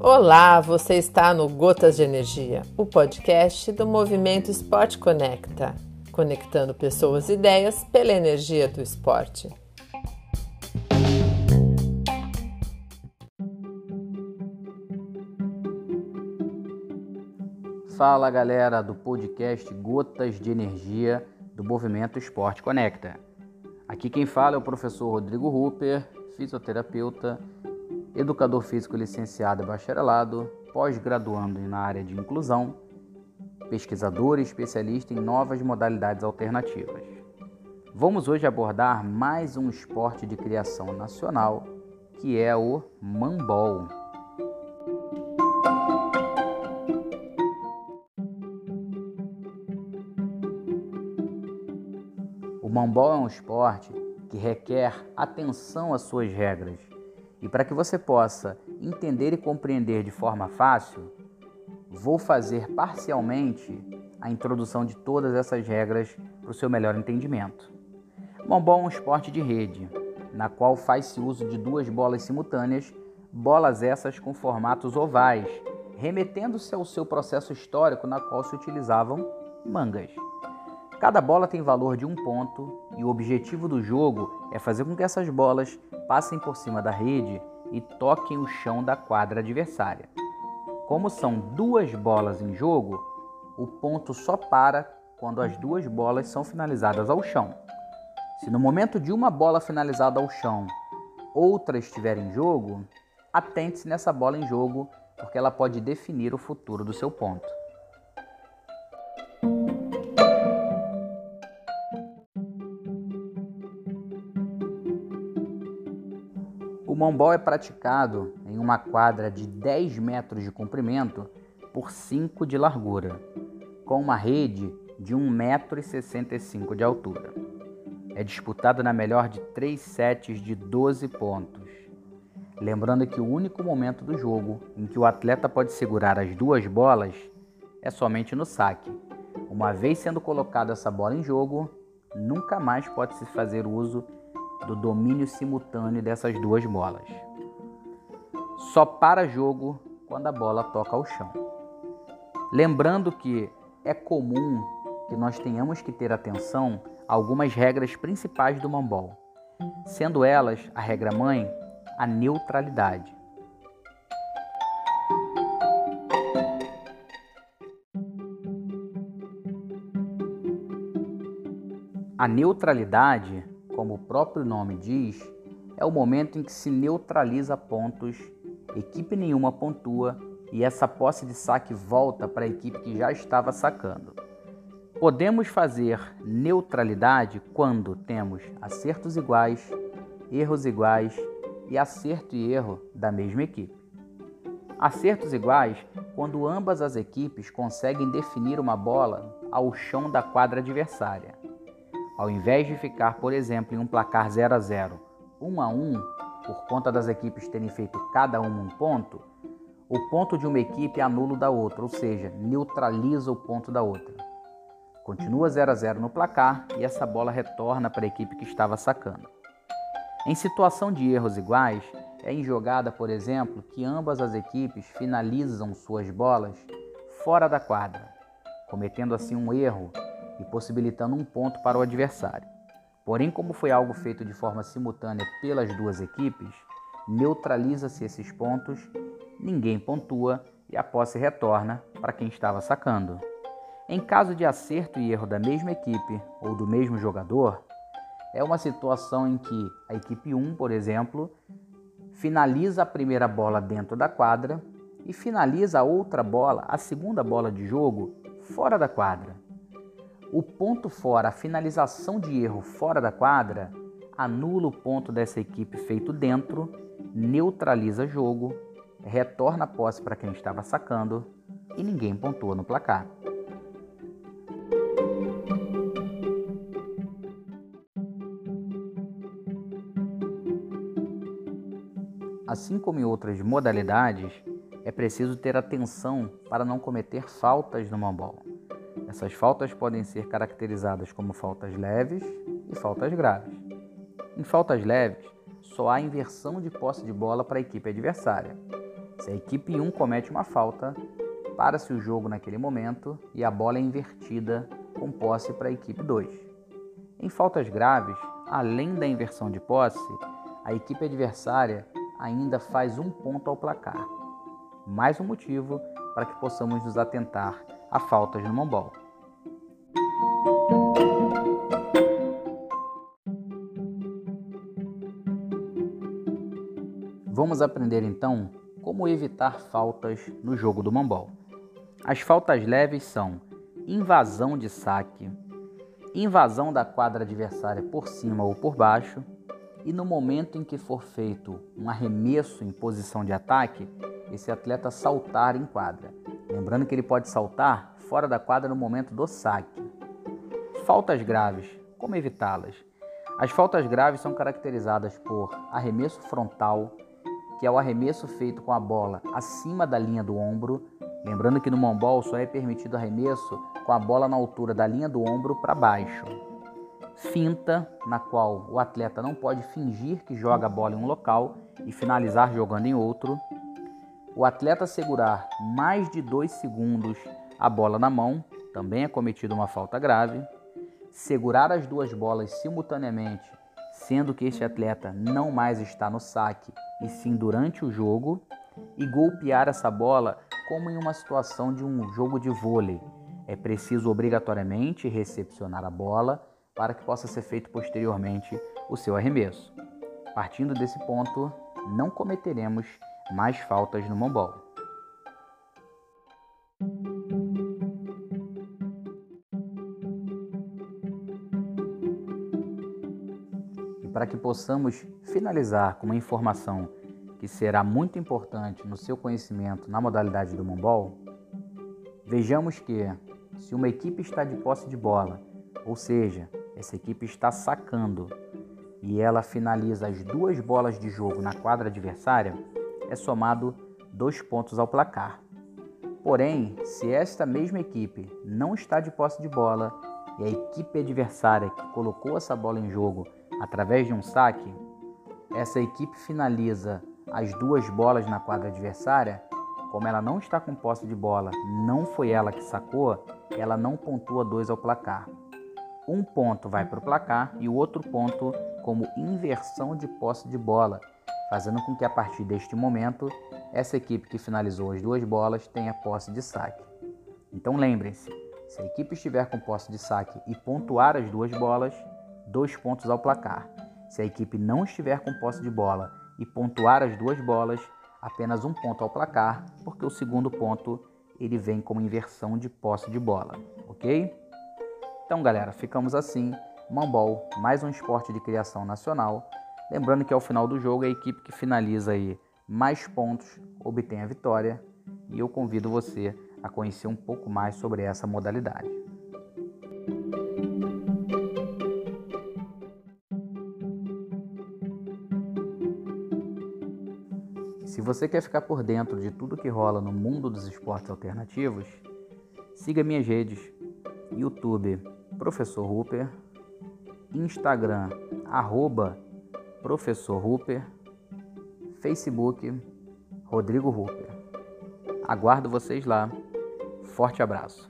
Olá, você está no Gotas de Energia, o podcast do Movimento Esporte Conecta, conectando pessoas e ideias pela energia do esporte. Fala galera do podcast Gotas de Energia do Movimento Esporte Conecta. Aqui quem fala é o professor Rodrigo Rupper, fisioterapeuta educador físico licenciado e bacharelado, pós-graduando na área de inclusão, pesquisador e especialista em novas modalidades alternativas. Vamos hoje abordar mais um esporte de criação nacional, que é o mambol. Mambol é um esporte que requer atenção às suas regras e para que você possa entender e compreender de forma fácil, vou fazer parcialmente a introdução de todas essas regras para o seu melhor entendimento. Bombom é um esporte de rede, na qual faz-se uso de duas bolas simultâneas, bolas essas com formatos ovais, remetendo-se ao seu processo histórico na qual se utilizavam mangas. Cada bola tem valor de um ponto e o objetivo do jogo é fazer com que essas bolas passem por cima da rede e toquem o chão da quadra adversária. Como são duas bolas em jogo, o ponto só para quando as duas bolas são finalizadas ao chão. Se no momento de uma bola finalizada ao chão, outra estiver em jogo, atente-se nessa bola em jogo, porque ela pode definir o futuro do seu ponto. O mombol é praticado em uma quadra de 10 metros de comprimento por 5 de largura, com uma rede de 1,65 m de altura. É disputado na melhor de 3 sets de 12 pontos. Lembrando que o único momento do jogo em que o atleta pode segurar as duas bolas é somente no saque. Uma vez sendo colocada essa bola em jogo, nunca mais pode se fazer uso do domínio simultâneo dessas duas bolas. Só para jogo quando a bola toca ao chão. Lembrando que é comum que nós tenhamos que ter atenção a algumas regras principais do mambol, sendo elas a regra mãe, a neutralidade. A neutralidade como o próprio nome diz, é o momento em que se neutraliza pontos, equipe nenhuma pontua e essa posse de saque volta para a equipe que já estava sacando. Podemos fazer neutralidade quando temos acertos iguais, erros iguais e acerto e erro da mesma equipe. Acertos iguais quando ambas as equipes conseguem definir uma bola ao chão da quadra adversária. Ao invés de ficar, por exemplo, em um placar 0 a 0, 1 a 1, por conta das equipes terem feito cada uma um ponto, o ponto de uma equipe anula o da outra, ou seja, neutraliza o ponto da outra. Continua 0 a 0 no placar e essa bola retorna para a equipe que estava sacando. Em situação de erros iguais, é em jogada, por exemplo, que ambas as equipes finalizam suas bolas fora da quadra, cometendo assim um erro e possibilitando um ponto para o adversário. Porém, como foi algo feito de forma simultânea pelas duas equipes, neutraliza-se esses pontos, ninguém pontua e a posse retorna para quem estava sacando. Em caso de acerto e erro da mesma equipe ou do mesmo jogador, é uma situação em que a equipe 1, por exemplo, finaliza a primeira bola dentro da quadra e finaliza a outra bola, a segunda bola de jogo, fora da quadra. O ponto fora, a finalização de erro fora da quadra, anula o ponto dessa equipe feito dentro, neutraliza jogo, retorna a posse para quem estava sacando e ninguém pontua no placar. Assim como em outras modalidades, é preciso ter atenção para não cometer faltas no mambol. Essas faltas podem ser caracterizadas como faltas leves e faltas graves. Em faltas leves, só há inversão de posse de bola para a equipe adversária. Se a equipe 1 comete uma falta, para-se o jogo naquele momento e a bola é invertida com posse para a equipe 2. Em faltas graves, além da inversão de posse, a equipe adversária ainda faz um ponto ao placar. Mais um motivo para que possamos nos atentar a faltas no mambol. Vamos aprender então como evitar faltas no jogo do mambol. As faltas leves são invasão de saque, invasão da quadra adversária por cima ou por baixo, e no momento em que for feito um arremesso em posição de ataque, esse atleta saltar em quadra. Lembrando que ele pode saltar fora da quadra no momento do saque. Faltas graves, como evitá-las? As faltas graves são caracterizadas por arremesso frontal, que é o arremesso feito com a bola acima da linha do ombro. Lembrando que no mambol só é permitido arremesso com a bola na altura da linha do ombro para baixo finta, na qual o atleta não pode fingir que joga a bola em um local e finalizar jogando em outro. O atleta segurar mais de dois segundos a bola na mão, também é cometido uma falta grave. Segurar as duas bolas simultaneamente, sendo que este atleta não mais está no saque e sim durante o jogo. E golpear essa bola como em uma situação de um jogo de vôlei. É preciso obrigatoriamente recepcionar a bola para que possa ser feito posteriormente o seu arremesso. Partindo desse ponto, não cometeremos mais faltas no mambol. E para que possamos finalizar com uma informação que será muito importante no seu conhecimento na modalidade do mambol, vejamos que se uma equipe está de posse de bola, ou seja, essa equipe está sacando e ela finaliza as duas bolas de jogo na quadra adversária, é somado dois pontos ao placar. Porém, se esta mesma equipe não está de posse de bola e a equipe adversária que colocou essa bola em jogo através de um saque, essa equipe finaliza as duas bolas na quadra adversária, como ela não está com posse de bola, não foi ela que sacou, ela não pontua dois ao placar. Um ponto vai para o placar e o outro ponto como inversão de posse de bola, fazendo com que a partir deste momento essa equipe que finalizou as duas bolas tenha posse de saque. Então lembrem-se, se a equipe estiver com posse de saque e pontuar as duas bolas, dois pontos ao placar. Se a equipe não estiver com posse de bola e pontuar as duas bolas, apenas um ponto ao placar, porque o segundo ponto ele vem como inversão de posse de bola, ok? Então, galera, ficamos assim. Mambol, mais um esporte de criação nacional. Lembrando que ao final do jogo a equipe que finaliza aí mais pontos obtém a vitória. E eu convido você a conhecer um pouco mais sobre essa modalidade. Se você quer ficar por dentro de tudo que rola no mundo dos esportes alternativos, siga minhas redes, YouTube Professor Rupert, Instagram, arroba Professor Rupert, Facebook, Rodrigo Rupert. Aguardo vocês lá. Forte abraço.